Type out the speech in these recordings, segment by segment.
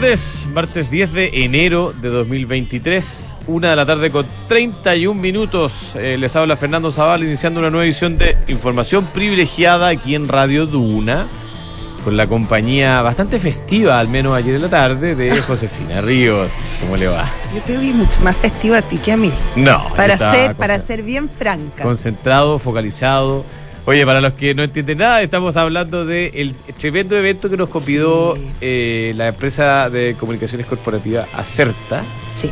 Tardes, martes 10 de enero de 2023, una de la tarde con 31 minutos. Eh, les habla Fernando Zaval iniciando una nueva edición de Información Privilegiada aquí en Radio Duna, con la compañía bastante festiva, al menos ayer en la tarde, de Josefina Ríos. ¿Cómo le va? Yo te vi mucho más festivo a ti que a mí. No, Para ser, para ser bien franca. concentrado, focalizado. Oye, para los que no entienden nada, estamos hablando del tremendo evento que nos convidó Sí. eh, la empresa de comunicaciones corporativas Acerta, Sí.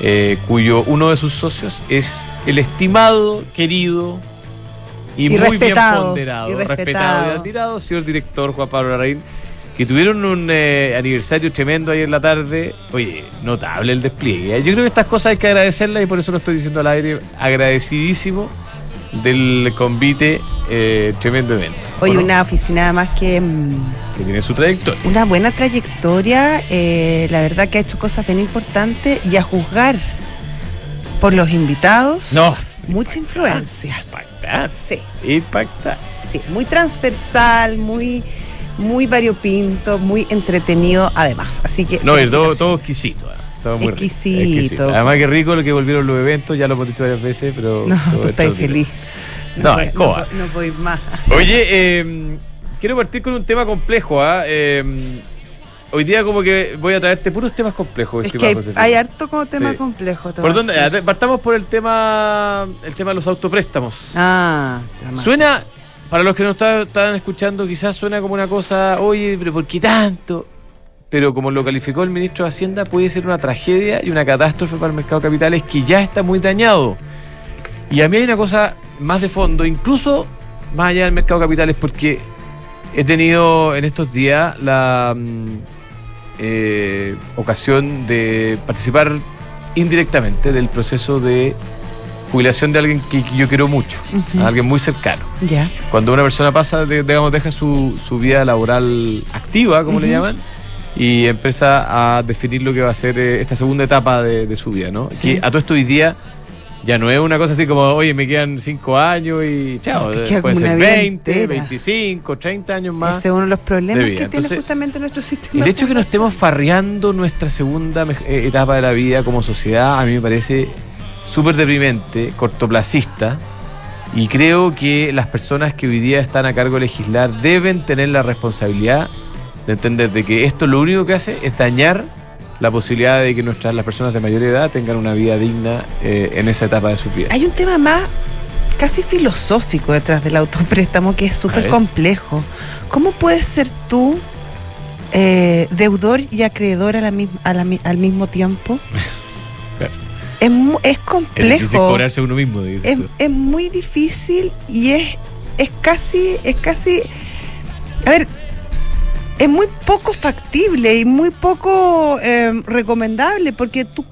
eh, cuyo uno de sus socios es el estimado, querido y, Y muy bien ponderado, y respetado respetado. y admirado señor director Juan Pablo Larraín, que tuvieron un eh, aniversario tremendo ayer en la tarde. Oye, notable el despliegue. Yo creo que estas cosas hay que agradecerlas y por eso lo estoy diciendo al aire, agradecidísimo del convite, eh, tremendo evento. Oye, ¿o no? una oficina además que. mm, Que tiene su trayectoria. Una buena trayectoria, eh, la verdad que ha hecho cosas bien importantes y a juzgar por los invitados, No. mucha influencia. Impactante. Sí, Impactante. sí, muy transversal, muy, muy variopinto, muy entretenido además. Así que. No, es todo, todo exquisito. Rico, Exquisito. Además que rico lo que volvieron los eventos, ya lo hemos dicho varias veces, pero... No, tú estás feliz. No, puedo- es. No, puedo ir más. Oye, eh, quiero partir con un tema complejo. Eh, hoy día como que voy a traerte puros temas complejos. Es que hay, harto como tema Sí. complejo. te ¿Por voy dónde? Partamos por el tema, el tema de los autopréstamos. Ah. Suena, para los que no está- están escuchando, quizás suena como una cosa, oye, pero ¿por qué tanto? Pero como lo calificó el ministro de Hacienda, puede ser una tragedia y una catástrofe para el mercado de capitales que ya está muy dañado. Y a mí hay una cosa más de fondo, incluso más allá del mercado de capitales, porque he tenido en estos días la mm, eh, ocasión de participar indirectamente del proceso de jubilación de alguien que, yo quiero mucho, a alguien muy cercano. Ya. Cuando una persona pasa, de- digamos, deja su, su vida laboral activa, como le llaman, y empieza a definir lo que va a ser eh, esta segunda etapa de, de su vida, ¿no? Sí. Que a todo esto hoy día ya no es una cosa así como, oye, me quedan cinco años y chao, Te queda puede ser una vida 20, entera. 25, 30 años más. Ese es uno de los problemas de que tiene justamente nuestro sistema. El hecho de que nos estemos farreando nuestra segunda eh, etapa de la vida como sociedad, a mí me parece súper deprimente, cortoplacista, y creo que las personas que hoy día están a cargo de legislar deben tener la responsabilidad de entender de que esto lo único que hace es dañar la posibilidad de que nuestras las personas de mayor edad tengan una vida digna eh, en esa etapa de su vida. Hay un tema más casi filosófico detrás del autopréstamo que es súper complejo. ¿Cómo puedes ser tú eh, deudor y acreedor a la a al mismo tiempo? Claro. Es, es Es difícil complejo. cobrarse uno mismo, dices es, tú. es muy difícil y es, es casi, es casi, a ver, es muy poco factible y muy poco eh, recomendable porque tú,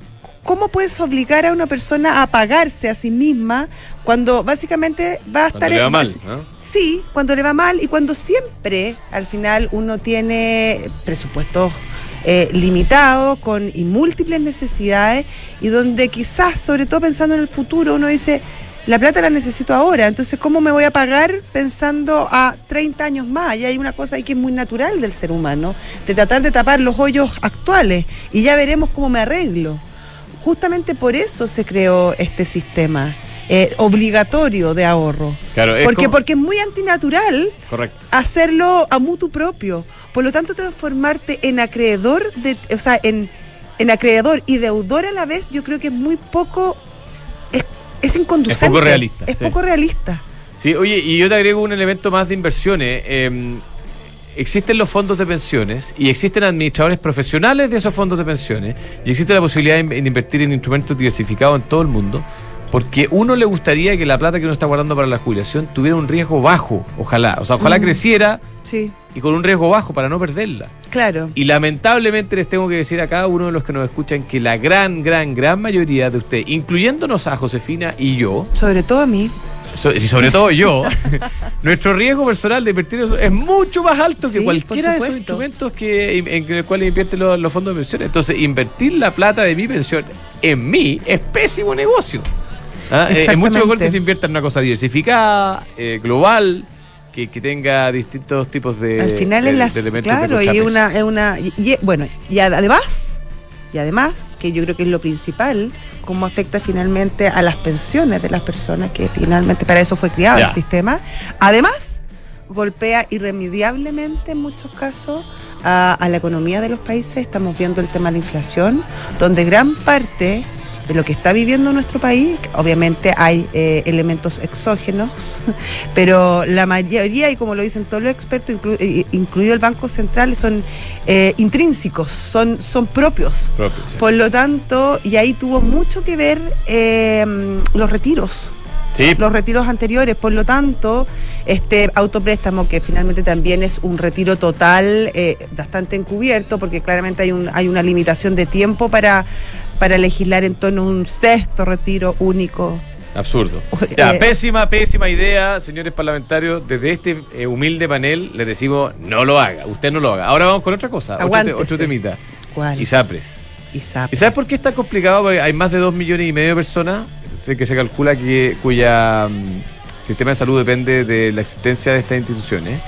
¿cómo puedes obligar a una persona a pagarse a sí misma cuando básicamente va a Cuando estar... le va en- mal, ¿no? Sí, cuando le va mal y cuando siempre al final uno tiene presupuestos eh, limitados con y múltiples necesidades y donde quizás, sobre todo pensando en el futuro, uno dice, la plata la necesito ahora, entonces ¿cómo me voy a pagar pensando a 30 años más? Y hay una cosa ahí que es muy natural del ser humano, de tratar de tapar los hoyos actuales y ya veremos cómo me arreglo. Justamente por eso se creó este sistema eh, obligatorio de ahorro. Claro, es Porque, como- porque es muy antinatural Correcto. hacerlo a mutuo propio. Por lo tanto, transformarte en acreedor, de, o sea, en, en acreedor y deudor a la vez, yo creo que es muy poco, es, inconducente. Es poco realista, Es sí. poco realista. Sí, oye, y yo te agrego un elemento más de inversiones. Eh, existen los fondos de pensiones y existen administradores profesionales de esos fondos de pensiones y existe la posibilidad de invertir en instrumentos diversificados en todo el mundo porque uno le gustaría que la plata que uno está guardando para la jubilación tuviera un riesgo bajo, ojalá. O sea, ojalá Mm. creciera Sí, y con un riesgo bajo para no perderla. claro. Y lamentablemente les tengo que decir a cada uno de los que nos escuchan que la gran, gran, gran mayoría de ustedes, incluyéndonos a Josefina y yo, Sobre todo a mí. so- y sobre todo yo, nuestro riesgo personal de invertir es mucho más alto que Sí, cualquiera de esos instrumentos que, en, en el cual invierten los, los fondos de pensiones. Entonces, invertir la plata de mi pensión en mí es pésimo negocio. ¿Ah? Es mucho mejor que se invierta en una cosa diversificada, eh, global, que, que tenga distintos tipos de, Al final de- es las, de claro, y una, es una y, y- bueno, y además, y además, que yo creo que es lo principal, cómo afecta finalmente a las pensiones de las personas que finalmente para eso fue creado Ya. el sistema. Además, golpea irremediablemente en muchos casos a, a la economía de los países. Estamos viendo el tema de la inflación, donde gran parte de lo que está viviendo nuestro país, obviamente hay eh, elementos exógenos, pero la mayoría, y como lo dicen todos los expertos, inclu- eh, incluido el Banco Central, son eh, intrínsecos, son, son propios. Propio, sí. Por lo tanto, y ahí tuvo mucho que ver eh, los retiros Sí, los retiros anteriores. Por lo tanto, este autopréstamo, que finalmente también es un retiro total, eh, bastante encubierto, porque claramente hay, un, hay una limitación de tiempo para, para legislar en torno a un sexto retiro único. absurdo. Ya, Eh, pésima, pésima idea, señores parlamentarios. Desde este eh, humilde panel les decimos, no lo haga, usted no lo haga. Ahora vamos con otra cosa, otro, otro temita. ¿Cuál? ISAPRES. ISAP. ¿Y sabes por qué es tan complicado? Porque hay más de dos millones y medio de personas sé que se calcula que cuya mm, sistema de salud depende de la existencia de estas instituciones.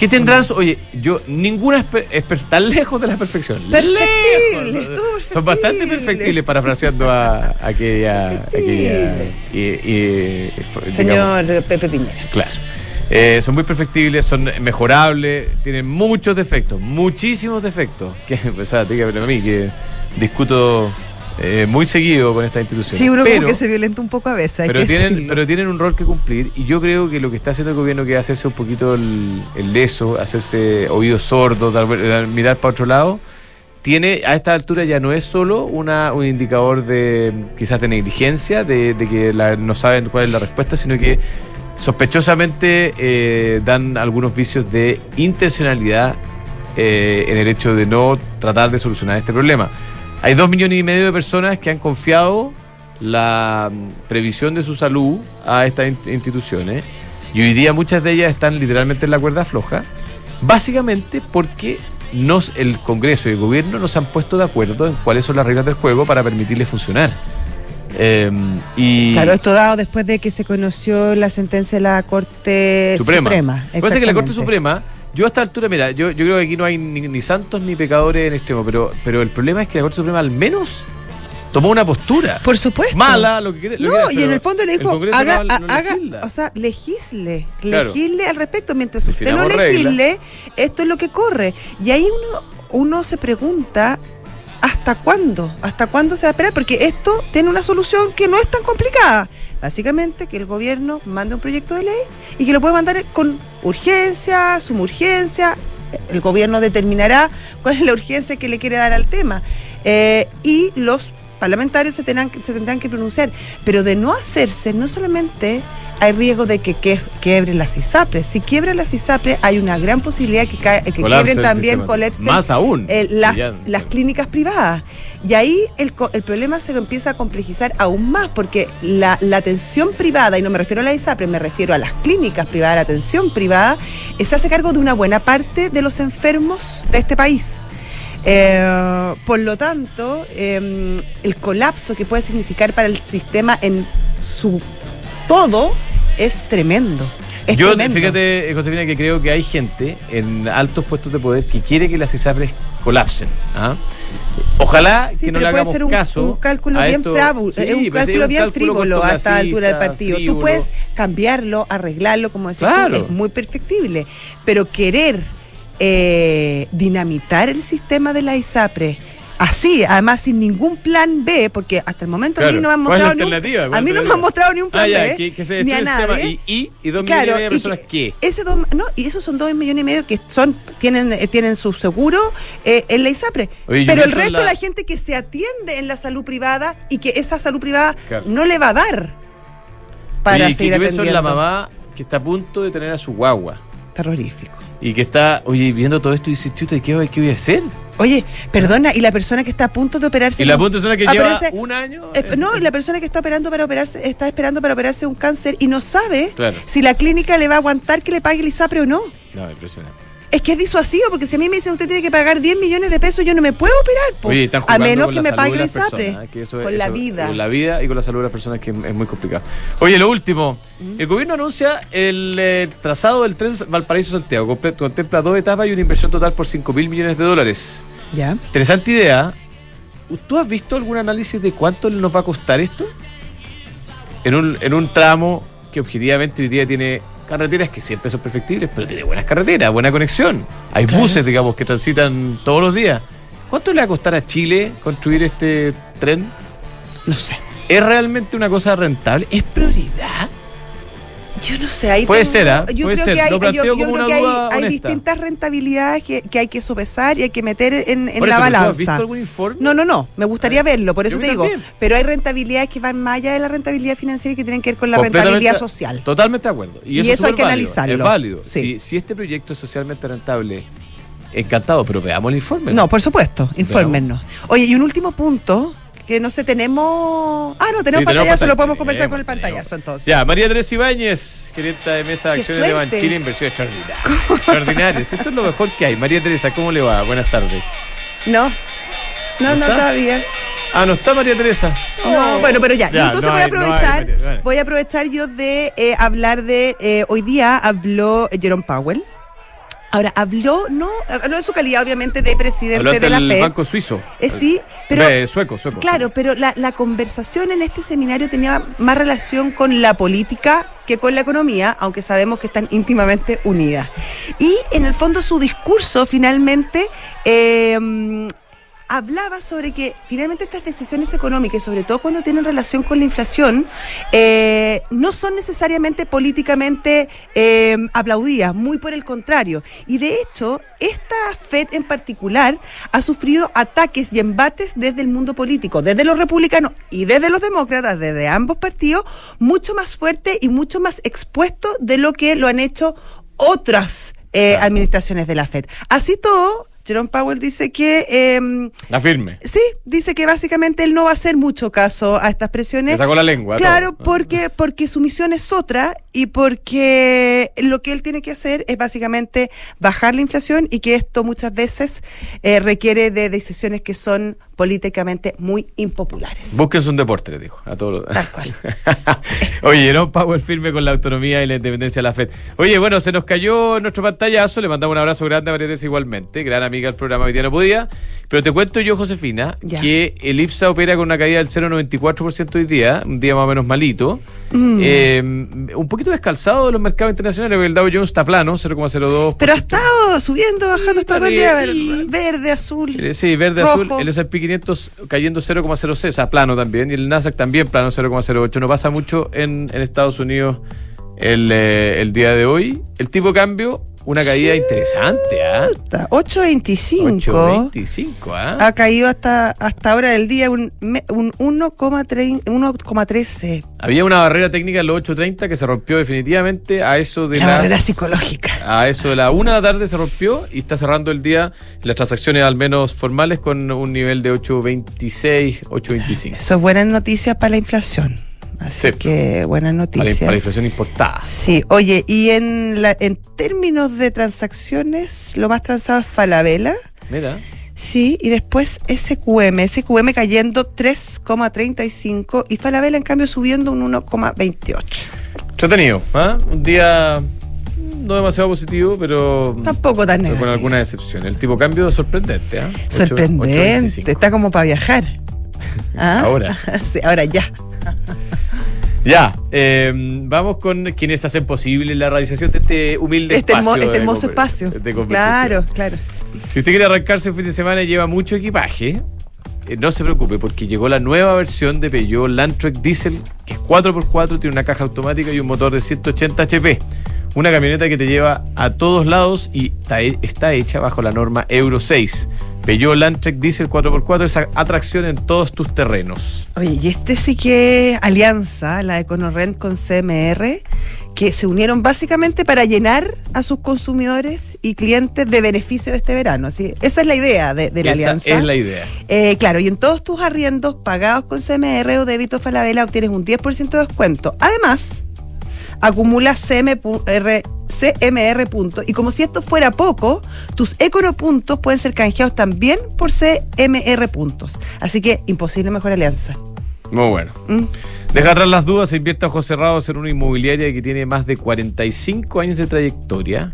¿Qué tendrán? su- Oye, yo ninguna es, tan lejos de la perfección. Perfectible, Lejos. estuvo Son bastante perfectible. perfectibles parafraseando a, a aquella, aquella Perfectible. y- y- digamos, Señor Pepe Piñera. Claro. Eh, son muy perfectibles, son mejorables, tienen muchos defectos, muchísimos defectos. Que, o sea, dígame a mí que discuto eh, muy seguido con esta institución. Sí, uno pero, como que se violenta un poco a veces. hay pero que tienen, decirlo. pero tienen un rol que cumplir y yo creo que lo que está haciendo el gobierno que es hacerse un poquito el, el leso, hacerse oídos sordos, dar- mirar para otro lado, tiene a esta altura ya no es solo una, un indicador de quizás de negligencia, de, de que la- no saben cuál es la respuesta, sino que sospechosamente eh, dan algunos vicios de intencionalidad eh, en el hecho de no tratar de solucionar este problema. Hay dos millones y medio de personas que han confiado la mm, previsión de su salud a estas in- instituciones y hoy día muchas de ellas están literalmente en la cuerda floja, básicamente porque nos, el Congreso y el Gobierno nos han puesto de acuerdo en cuáles son las reglas del juego para permitirles funcionar. Eh, y Claro, esto dado después de que se conoció la sentencia de la Corte Suprema. Suprema. Lo que pasa es que la Corte. Suprema, yo a esta altura, mira, yo, yo creo que aquí no hay ni, ni santos ni pecadores en extremo, pero, pero el problema es que la Corte Suprema al menos tomó una postura. Por supuesto. Mala, lo que quiere. No, que y en el fondo le dijo, haga, no- no haga- o sea, legisle, Claro. legisle al respecto. Mientras usted no legisle, esto es lo que corre. Y ahí uno, uno se pregunta, ¿hasta cuándo? ¿Hasta cuándo se va a esperar? Porque esto tiene una solución que no es tan complicada. Básicamente que el gobierno mande un proyecto de ley y que lo puede mandar con urgencia, suma urgencia. El gobierno determinará cuál es la urgencia que le quiere dar al tema. Eh, y los parlamentarios se tendrán, que- se tendrán que pronunciar. Pero de no hacerse, no solamente hay riesgo de que, que quiebren las ISAPRES. Si quiebran las ISAPRES, hay una gran posibilidad que, que quiebren también, colapsen Más aún. eh, las, Ya, las clínicas privadas. Y ahí el, el problema se empieza a complejizar aún más, porque la, la atención privada, y no me refiero a la ISAPRE, me refiero a las clínicas privadas, la atención privada, eh, se hace cargo de una buena parte de los enfermos de este país. Eh, por lo tanto, eh, el colapso que puede significar para el sistema en su todo es tremendo. Es Yo, tremendo. fíjate, eh, Josefina, que creo que hay gente en altos puestos de poder que quiere que las ISAPRES colapsen. ¿ah? Ojalá Sí, que no le pero puede hagamos ser un, caso. un cálculo a bien esto. frabu- Sí, eh, un pues, cálculo bien cálculo frívolo a esta altura del partido. Tú puedes cambiarlo, arreglarlo, como Claro. tú, es muy perfectible. Pero querer eh, dinamitar el sistema de la ISAPRE así, además sin ningún plan B, porque hasta el momento a mí Claro. no me han ¿Cuál es la mostrado ni un, a mí no me han mostrado ni un plan Ah, ya, B, que, que se ni a nadie. y, y, y dos Claro, millones y medio de y personas que- que... Ese dos, no, y esos son dos millones y medio que son tienen eh, tienen su seguro eh, en la ISAPRE. Oye, pero el resto de la- la gente que se atiende en la salud privada y que esa salud privada Claro. no le va a dar para Oye, seguir ¿qué beso atendiendo. en la mamá que está a punto de tener a su guagua? Terrorífico. Y que está, oye, viendo todo esto y dice, chuta, ¿y ¿qué, ¿qué voy a hacer? Oye, perdona, y la persona que está a punto de operarse. Y la persona que lleva un año... Eh, eh, no, y la persona que está operando para operarse, está esperando para operarse un cáncer y no sabe Claro. si la clínica le va a aguantar que le pague el ISAPRE o no. No, impresionante. Es que es disuasivo, porque si a mí me dicen usted tiene que pagar 10 millones de pesos, yo no me puedo operar. po. Oye, están a menos que me pague el ISAPRE. Con la eso- vida. Con la vida y con la salud de las personas que es, muy complicado. Oye, lo último. Mm. El gobierno anuncia el eh, trazado del tren Valparaíso-Santiago. Contempla dos etapas y una inversión total por 5 mil millones de dólares. Ya. Interesante idea. ¿Tú has visto algún análisis de cuánto nos va a costar esto? En un, en un tramo que objetivamente hoy día tiene carreteras que siempre son perfectibles, pero tiene buenas carreteras, buena conexión. Hay Claro. buses, digamos, que transitan todos los días. ¿Cuánto le va a costar a Chile construir este tren? No sé. ¿Es realmente una cosa rentable? ¿Es prioridad? Yo no sé, ahí Puede ser, ¿ah? Yo Puede creo ser. que hay, Lo yo, creo que hay, distintas rentabilidades que, que hay que sopesar y hay que meter en, en la eso, ¿pero tú balanza. ¿Has visto algún informe? No, no, no. Me gustaría verlo, por eso te digo. también. Pero hay rentabilidades que van más allá de la rentabilidad financiera y que tienen que ver con la rentabilidad social. Totalmente de acuerdo. Y, Y eso, es eso hay que analizarlo. Es válido. Sí. Si, si este proyecto es socialmente rentable, encantado, pero veamos el informe. No, por supuesto, infórmenos. Oye, y un último punto que no sé, tenemos. Ah, no, tenemos Sí, pantallazo, lo podemos Tenemos, conversar con el pantallazo entonces. Ya, María Teresa Ibáñez, gerente de mesa de ¡Qué acciones de! Banchile, inversión extraordinaria. Extraordinaria. Esto es lo mejor que hay. María Teresa, ¿cómo le va? Buenas tardes. No. No, ¿No no, está? todavía. Ah, no está María Teresa. No, Oh. bueno, pero ya. Ya, entonces no voy a hay- no hay aprovechar, voy a aprovechar yo de eh, hablar de eh, hoy día habló Jerome Powell. Ahora, habló, no, habló de su calidad, obviamente, de presidente de la del FED. Banco Suizo. Eh, sí, pero Eh, sueco, sueco. Claro, pero la, la conversación en este seminario tenía más relación con la política que con la economía, aunque sabemos que están íntimamente unidas. Y en el fondo su discurso finalmente eh, hablaba sobre que finalmente estas decisiones económicas, sobre todo cuando tienen relación con la inflación, eh, no son necesariamente políticamente eh, aplaudidas, muy por el contrario. Y de hecho, esta FED en particular ha sufrido ataques y embates desde el mundo político, desde los republicanos y desde los demócratas, desde ambos partidos, mucho más fuerte y mucho más expuesto de lo que lo han hecho otras eh, Claro. administraciones de la FED. Así todo, Jerome Powell dice que... em, La firme. Sí, dice que básicamente él no va a hacer mucho caso a estas Le presiones. sacó la lengua. Claro, todo. porque, porque su misión es otra y porque lo que él tiene que hacer es básicamente bajar la inflación y que esto muchas veces eh, requiere de decisiones que son políticamente muy impopulares. Búsquense un deporte, les digo, a todos. Tal cual. Oye, no Power firme con la autonomía y la independencia de la FED. Oye, bueno, se nos cayó nuestro pantallazo, le mandamos un abrazo grande a Teresa igualmente, gran amiga del programa, hoy día no podía, pero te cuento yo, Josefina, Ya. que el IPSA opera con una caída del 0,94% hoy día, un día más o menos malito, Mm. Eh, un poquito descalzado de los mercados internacionales, porque el Dow Jones está plano, 0,02%. Pero ha estado subiendo, bajando, está todo el día verde, azul. Eh, Sí, verde, Rojo. azul, el S&P 500 cayendo 0,06, o sea, plano también, y el Nasdaq también plano 0,08. No pasa mucho en, en Estados Unidos el, eh, el día de hoy. El tipo de cambio, una caída interesante, ¿ah? Está 8.25. 8.25, ¿ah? Ha caído hasta, hasta ahora del día un, un 1,3 1,13. Había una barrera técnica en los 8.30 que se rompió definitivamente a eso de La las- barrera psicológica. A eso de la una de la tarde se rompió y está cerrando el día las transacciones al menos formales con un nivel de 8.26, 8.25. Eso es buenas noticias para la inflación. Así Sí. que buenas noticias. para la inflación importada. Sí, oye, y en, la, en términos de transacciones, lo más transado es Falabella. Mira. Sí, y después SQM. SQM cayendo 3,35 y Falabella, en cambio, subiendo un 1,28. Entretenido, ¿ah? Un día no demasiado positivo, pero, Tampoco tan pero con negativo. alguna excepción. El tipo cambio sorprendente, ¿ah? Ocho- Sorprendente. 8.25. Está como para viajar. ¿Ah? Ahora. sí, ahora ya. Ya, eh, vamos con quienes hacen posible la realización de este humilde Este, hermo- espacio. este hermoso espacio. Claro, claro. Si usted quiere arrancarse un fin de semana y lleva mucho equipaje, eh, no se preocupe porque llegó la nueva versión de Peugeot Landtrek Diesel, que es 4x4, tiene una caja automática y un motor de 180 HP. Una camioneta que te lleva a todos lados y está hecha bajo la norma Euro 6. Peugeot Landtrek Diesel 4x4 es atracción en todos tus terrenos. Oye, y este sí que es alianza, la de Conorrent con CMR, que se unieron básicamente para llenar a sus consumidores y clientes de beneficio este verano. Así, esa es la idea de, de la Esa alianza. es la idea. Eh, claro, y en todos tus arriendos pagados con CMR o débito Falabella obtienes un 10% de descuento. Además, acumula CMR, CMR puntos. Y como si esto fuera poco, tus puntos pueden ser canjeados también por CMR puntos. Así que imposible mejor alianza. Muy bueno. ¿Mm? Deja atrás las dudas, invierte a ojos cerrados en una inmobiliaria que tiene más de 45 años de trayectoria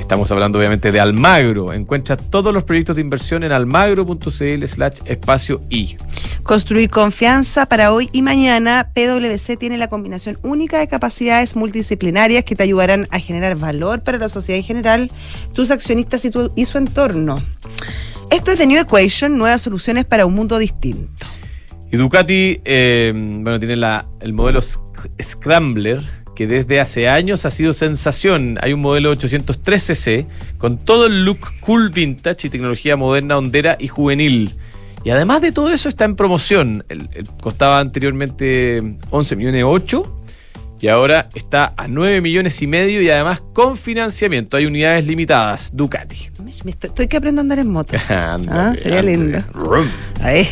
Estamos hablando obviamente de Almagro. Encuentra todos los proyectos de inversión en almagro.cl slash espacio I. Construir confianza para hoy y mañana. PwC tiene la combinación única de capacidades multidisciplinarias que te ayudarán a generar valor para la sociedad en general, tus accionistas y, y su entorno. Esto es The New Equation, nuevas soluciones para un mundo distinto. Y Ducati, eh, bueno, tiene la, el modelo Scrambler que desde hace años ha sido sensación. Hay un modelo 803cc con todo el look cool vintage y tecnología moderna, hondera y juvenil. Y además de todo eso está en promoción. costaba anteriormente 11 millones 8 y ahora está a 9 millones y medio y además con financiamiento. Hay unidades limitadas. Ducati. Estoy que aprendo a andar en moto. ah, sería lindo. Ahí.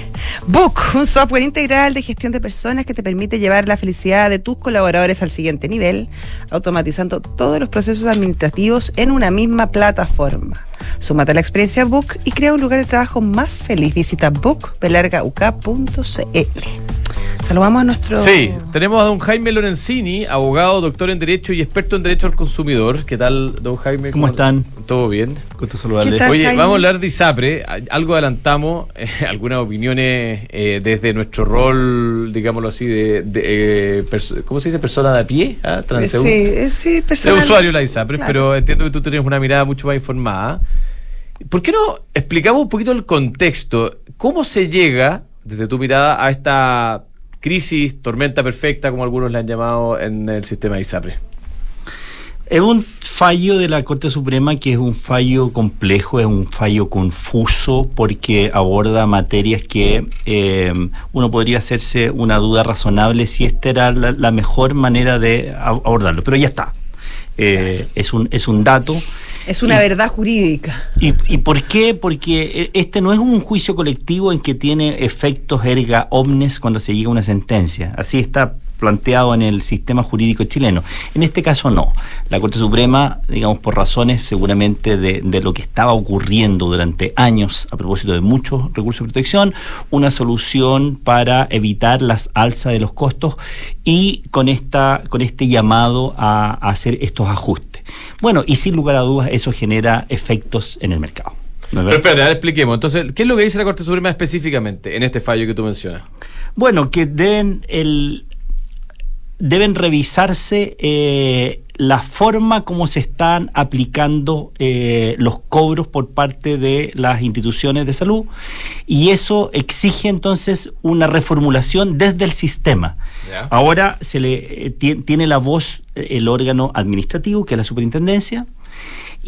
Book, un software integral de gestión de personas que te permite llevar la felicidad de tus colaboradores al siguiente nivel, automatizando todos los procesos administrativos en una misma plataforma. Súmate a la experiencia Book y crea un lugar de trabajo más feliz. Visita bookbelargauk.cl. Saludamos a nuestro. Sí, tenemos a don Jaime Lorenzini, abogado, doctor en Derecho y experto en Derecho al Consumidor. ¿Qué tal, don Jaime? ¿Cómo, están? ¿Todo bien? Gusto saludarles. Oye, vamos a hablar de ISAPRE. Algo adelantamos, eh, algunas opiniones eh, desde nuestro rol, digámoslo así, de. Eh, ¿Cómo se dice? Persona de a pie, ¿Ah? Sí, sí, persona. De usuario la ISAPRE, pero entiendo que tú tienes una mirada mucho más informada. ¿Por qué no explicamos un poquito el contexto? ¿Cómo se llega, desde tu mirada, a esta crisis, tormenta perfecta, como algunos le han llamado en el sistema de ISAPRE? Es un fallo de la Corte Suprema que es un fallo complejo, es un fallo confuso porque aborda materias que eh, uno podría hacerse una duda razonable si esta era la, mejor manera de abordarlo. Pero ya está. Eh, es, un, es un dato. Es una verdad jurídica. Y, ¿Y por qué? Porque eh, este no es un juicio colectivo en que tiene efectos erga omnes cuando se llega a una sentencia. Así está planteado en el sistema jurídico chileno. En este caso no. La Corte Suprema, digamos, por razones seguramente de, de, lo que estaba ocurriendo durante años a propósito de muchos recursos de protección, una solución para evitar las alzas de los costos y con, esta, con este llamado a hacer estos ajustes. Bueno, y sin lugar a dudas eso genera efectos en el mercado. Pero espérate, expliquemos. Entonces, ¿qué es lo que dice la Corte Suprema específicamente en este fallo que tú mencionas? Bueno, que deben, el, deben revisarse eh, la forma como se están aplicando eh, los cobros por parte de las instituciones de salud y eso exige entonces una reformulación desde el sistema. Ahora se le eh, tiene la voz el órgano administrativo, que es la superintendencia,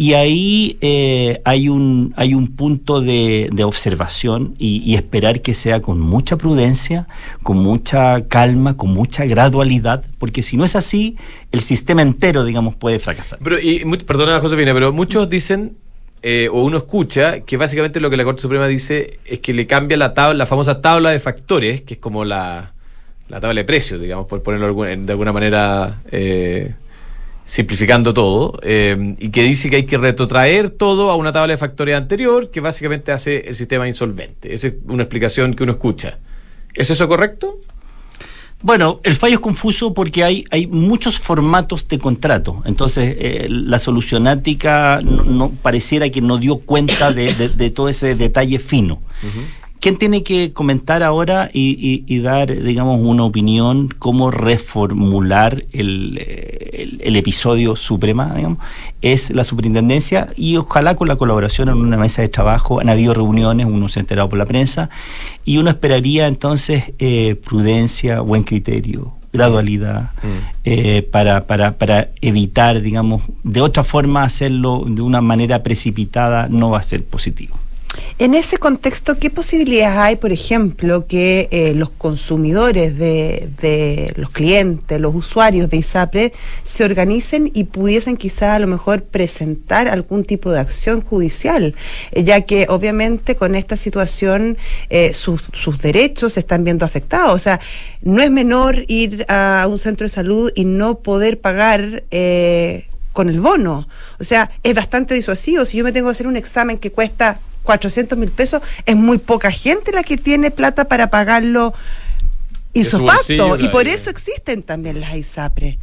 y ahí eh, hay, un, hay un punto de, observación y, esperar que sea con mucha prudencia, con mucha calma, con mucha gradualidad, porque si no es así, el sistema entero, digamos, puede fracasar. Pero, y, perdona, Josefina, pero muchos dicen eh, o uno escucha que básicamente lo que la Corte Suprema dice es que le cambia la tabla, la famosa tabla de factores, que es como la, la tabla de precios, digamos, por ponerlo de alguna manera eh, simplificando todo, eh, y que dice que hay que retrotraer todo a una tabla de factores anterior, que básicamente hace el sistema insolvente. Esa es una explicación que uno escucha. ¿Es eso correcto? Bueno, el fallo es confuso porque hay, hay muchos formatos de contrato. Entonces, eh, la solucionática no, pareciera que no dio cuenta de, todo ese detalle fino. ¿Quién tiene que comentar ahora y, dar, digamos, una opinión, cómo reformular el, episodio suprema, digamos? Es la superintendencia y ojalá con la colaboración en una mesa de trabajo. Han habido reuniones, uno se ha enterado por la prensa y uno esperaría entonces eh, prudencia, buen criterio, gradualidad mm. eh, para, para, para evitar, digamos, de otra forma hacerlo de una manera precipitada no va a ser positivo. En ese contexto, ¿qué posibilidades hay, por ejemplo, que eh, los consumidores de, de, los clientes, los usuarios de ISAPRE, se organicen y pudiesen quizá a lo mejor presentar algún tipo de acción judicial, eh, ya que obviamente con esta situación eh, sus, sus derechos se están viendo afectados? O sea, no es menor ir a un centro de salud y no poder pagar con el bono. O sea, es bastante disuasivo. Si yo me tengo que hacer un examen que cuesta 400 mil pesos, es muy poca gente la que tiene plata para pagarlo facto Y por eso existen también las ISAPRE.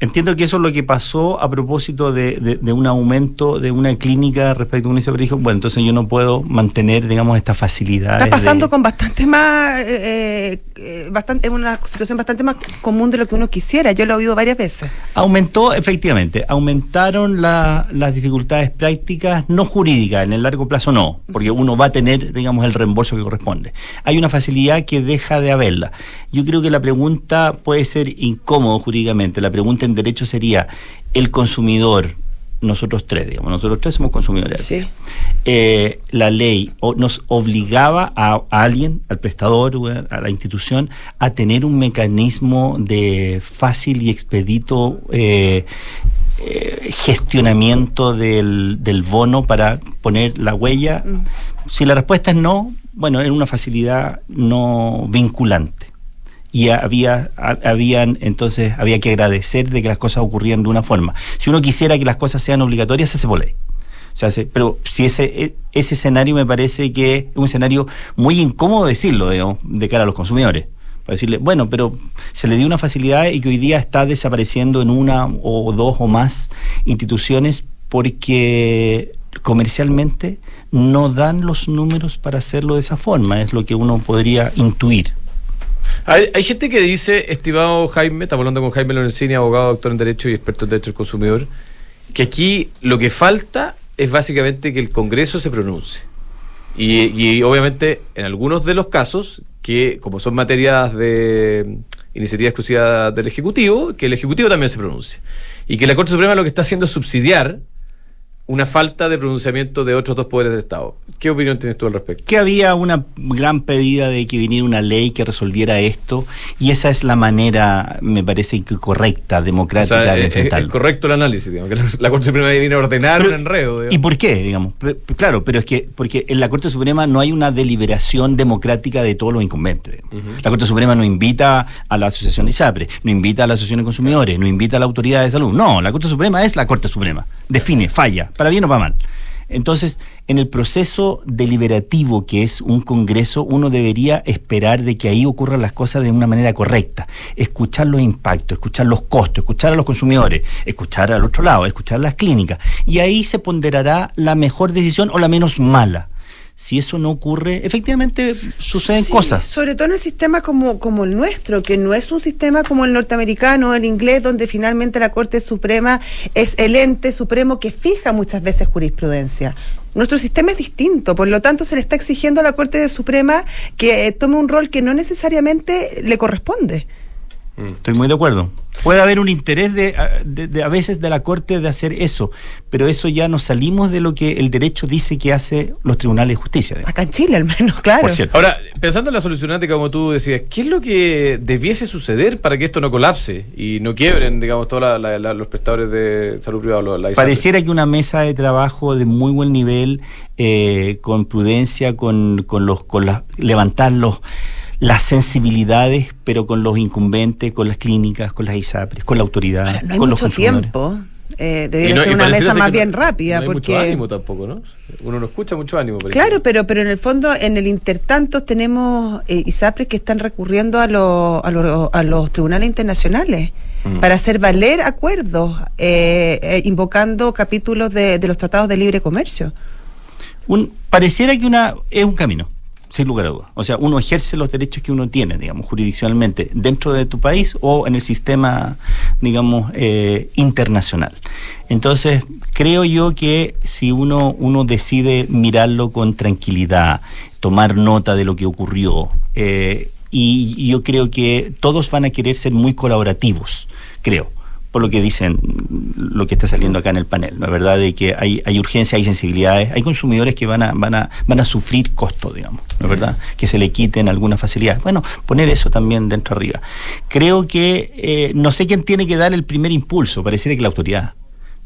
Entiendo que eso es lo que pasó a propósito de, un aumento de una clínica respecto a una ISAPRE. Dijo, bueno, entonces yo no puedo mantener, digamos, esta facilidad. Está pasando con bastante más, eh, eh, eh, bastante, una situación bastante más común de lo que uno quisiera. Yo lo he oído varias veces. Aumentó, efectivamente, aumentaron las dificultades prácticas, no jurídicas, en el largo plazo no, porque uno va a tener, digamos, el reembolso que corresponde. Hay una facilidad que deja de haberla. Yo creo que la pregunta puede ser incómodo jurídicamente. La pregunta en derecho sería el consumidor, nosotros tres, digamos, nosotros tres somos consumidores. Sí. Eh, la ley nos obligaba a, alguien, al prestador, a la institución, a tener un mecanismo de fácil y expedito eh, eh, gestionamiento del, del, bono para poner la huella. Mm. Si la respuesta es no, bueno, es una facilidad no vinculante y había habían entonces había que agradecer de que las cosas ocurrían de una forma. Si uno quisiera que las cosas sean obligatorias, se hace por ley. Pero si ese, e, ese escenario me parece que es un escenario muy incómodo decirlo de cara a los consumidores. Para decirle, bueno, pero se le dio una facilidad y que hoy día está desapareciendo en una o dos o más instituciones porque comercialmente no dan los números para hacerlo de esa forma, es lo que uno podría intuir. Hay, gente que dice, estimado Jaime, estamos hablando con Jaime Lorenzini, abogado, doctor en Derecho y experto en Derecho del Consumidor, que aquí lo que falta es básicamente que el Congreso se pronuncie. Y, obviamente, en algunos de los casos, que como son materias de iniciativa exclusiva del Ejecutivo, que el Ejecutivo también se pronuncie. Y que la Corte Suprema lo que está haciendo es subsidiar una falta de pronunciamiento de otros dos poderes del Estado. ¿Qué opinión tienes tú al respecto? Que había una gran pedida de que viniera una ley que resolviera esto y esa es la manera, me parece que correcta, democrática de enfrentarlo. Es, correcto el análisis, digamos, que la, Corte Suprema viene a ordenar un enredo. ¿Y por qué, digamos? claro, pero es que porque en la Corte Suprema no hay una deliberación democrática de todos los incumbentes. La Corte Suprema no invita a la Asociación de ISAPRE, no invita a la Asociación de Consumidores, no invita a la Autoridad de Salud. No, la Corte Suprema es la Corte Suprema. Define, falla para bien o para mal. Entonces, en el proceso deliberativo que es un Congreso, uno debería esperar de que ahí ocurran las cosas de una manera correcta, escuchar los impactos, escuchar los costos, escuchar a los consumidores, escuchar al otro lado, escuchar las clínicas, y ahí se ponderará la mejor decisión o la menos mala si eso no ocurre, efectivamente suceden cosas. Sobre todo en el sistema como, como el nuestro, que no es un sistema como el norteamericano, el inglés, donde finalmente la Corte Suprema es el ente supremo que fija muchas veces jurisprudencia. Nuestro sistema es distinto, por lo tanto se le está exigiendo a la Corte Suprema que tome un rol que no necesariamente le corresponde. Mm. Estoy muy de acuerdo. Puede haber un interés de, a veces de la Corte de hacer eso, pero eso ya nos salimos de lo que el derecho dice que hace los tribunales de justicia. Acá en Chile al menos, claro. Ahora, pensando en la solucionante como tú decías, ¿qué es lo que debiese suceder para que esto no colapse y no quiebren, digamos, todos los prestadores de salud privada? Pareciera que una mesa de trabajo de muy buen nivel, eh, con prudencia, con, con los, con la, levantar los las sensibilidades, pero con los incumbentes, con las clínicas, con las ISAPRES, con la autoridad, no hay con mucho los tiempo. Eh, debería ser una mesa más bien rápida. No porque... mucho ánimo tampoco, ¿no? Uno no escucha mucho ánimo. claro, pero, pero en el fondo, en el intertanto, tenemos eh, ISAPRES que están recurriendo a, a, a los tribunales internacionales mm. para hacer valer acuerdos, eh, eh, invocando capítulos de, de, los tratados de libre comercio. Un, pareciera que una es un camino sin lugar a dudas. O sea, uno ejerce los derechos que uno tiene, digamos, jurisdiccionalmente, dentro de tu país o en el sistema, digamos, eh, internacional. Entonces, creo yo que si uno, uno decide mirarlo con tranquilidad, tomar nota de lo que ocurrió, eh, y yo creo que todos van a querer ser muy colaborativos, creo por lo que dicen, lo que está saliendo acá en el panel, ¿no es verdad? De que hay, hay urgencia, hay sensibilidades, hay consumidores que van a, van a, van a sufrir costo, digamos, ¿no es verdad? Que se le quiten algunas facilidades. Bueno, poner eso también dentro arriba. Creo que eh, no sé quién tiene que dar el primer impulso, pareciera que la autoridad.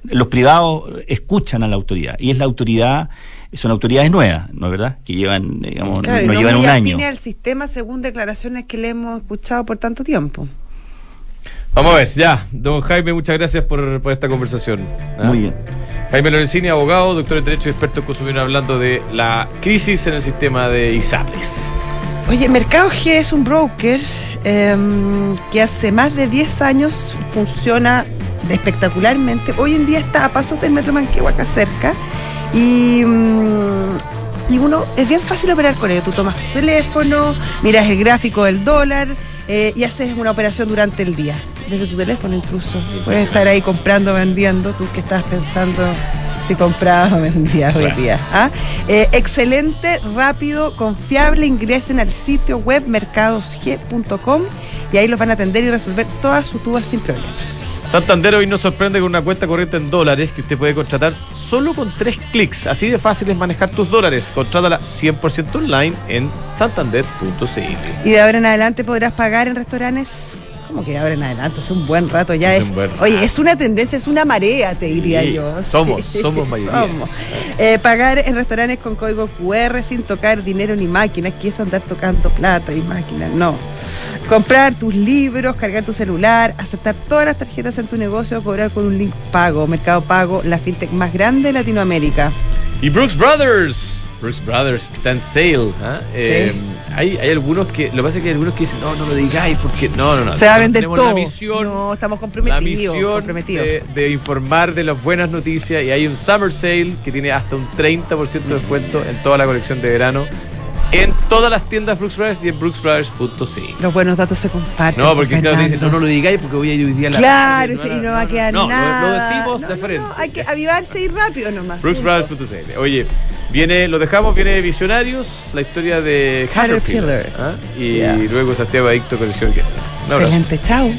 Los privados escuchan a la autoridad y es la autoridad son autoridades nuevas, ¿no es verdad? Que llevan, digamos, Claro, no no llevan un año. al sistema según declaraciones que le hemos escuchado por tanto tiempo. Vamos a ver, ya. Don Jaime, muchas gracias por, por esta conversación. ¿ah? Muy bien. Jaime Lorenzini, abogado, doctor en Derecho y experto en consumidor, hablando de la crisis en el sistema de ISAPRES. Oye, Mercado G es un broker em, que hace más de 10 años funciona espectacularmente. Hoy en día está a pasos del Metro Manquehue acá cerca. Y, mm, y uno, es bien fácil operar con ello. Tú tomas tu teléfono, miras el gráfico del dólar eh, y haces una operación durante el día. Desde tu teléfono incluso. Puedes estar ahí comprando, vendiendo. Tú que estás pensando si comprabas o vendías hoy día. ¿ah? Eh, excelente, rápido, confiable. Ingresen al sitio web mercadosg.com y ahí los van a atender y resolver todas sus dudas sin problemas. Santander hoy nos sorprende con una cuenta corriente en dólares que usted puede contratar solo con tres clics. Así de fácil es manejar tus dólares. Contrátala 100% online en santander.cl. Y de ahora en adelante podrás pagar en restaurantes. Como que de ahora en adelante? Hace un buen rato ya. Es, buen oye, es una tendencia, es una marea, te diría Sí, yo. somos, somos mayoría. somos. Eh, pagar en restaurantes con código QR sin tocar dinero ni máquinas, que eso andar tocando plata y máquinas, no. Comprar tus libros, cargar tu celular, aceptar todas las tarjetas en tu negocio, cobrar con un link pago, Mercado Pago, la fintech más grande de Latinoamérica. Y Brooks Brothers. Brooks Brothers que está en sale. ¿ah? Eh, hay, hay algunos que. Lo que pasa es que hay algunos que dicen, no, no lo digáis porque. No, no, no. Se va a vender Tenemos todo. La misión, no, estamos la comprometidos. misión comprometidos. de, de informar de las buenas noticias. Y hay un Summer Sale que tiene hasta un 30% de descuento en toda la colección de verano. En todas las tiendas Brooks Brothers y en brooksbrothers.cl. Los buenos datos se comparten. No, porque claro, dicen, no, no lo digáis porque voy a ir hoy día a la Claro, tarde, sí, y no va a quedar no, nada. Lo, decimos No, de no, frente. no, hay que avivarse y rápido nomás. Brooksbrothers.cl. Oye, viene, lo dejamos, viene Visionarios, la historia de Caterpillar. Caterpillar. ¿ah? Y Ya. luego Santiago Adicto Colección. Abrazo. Excelente, chao.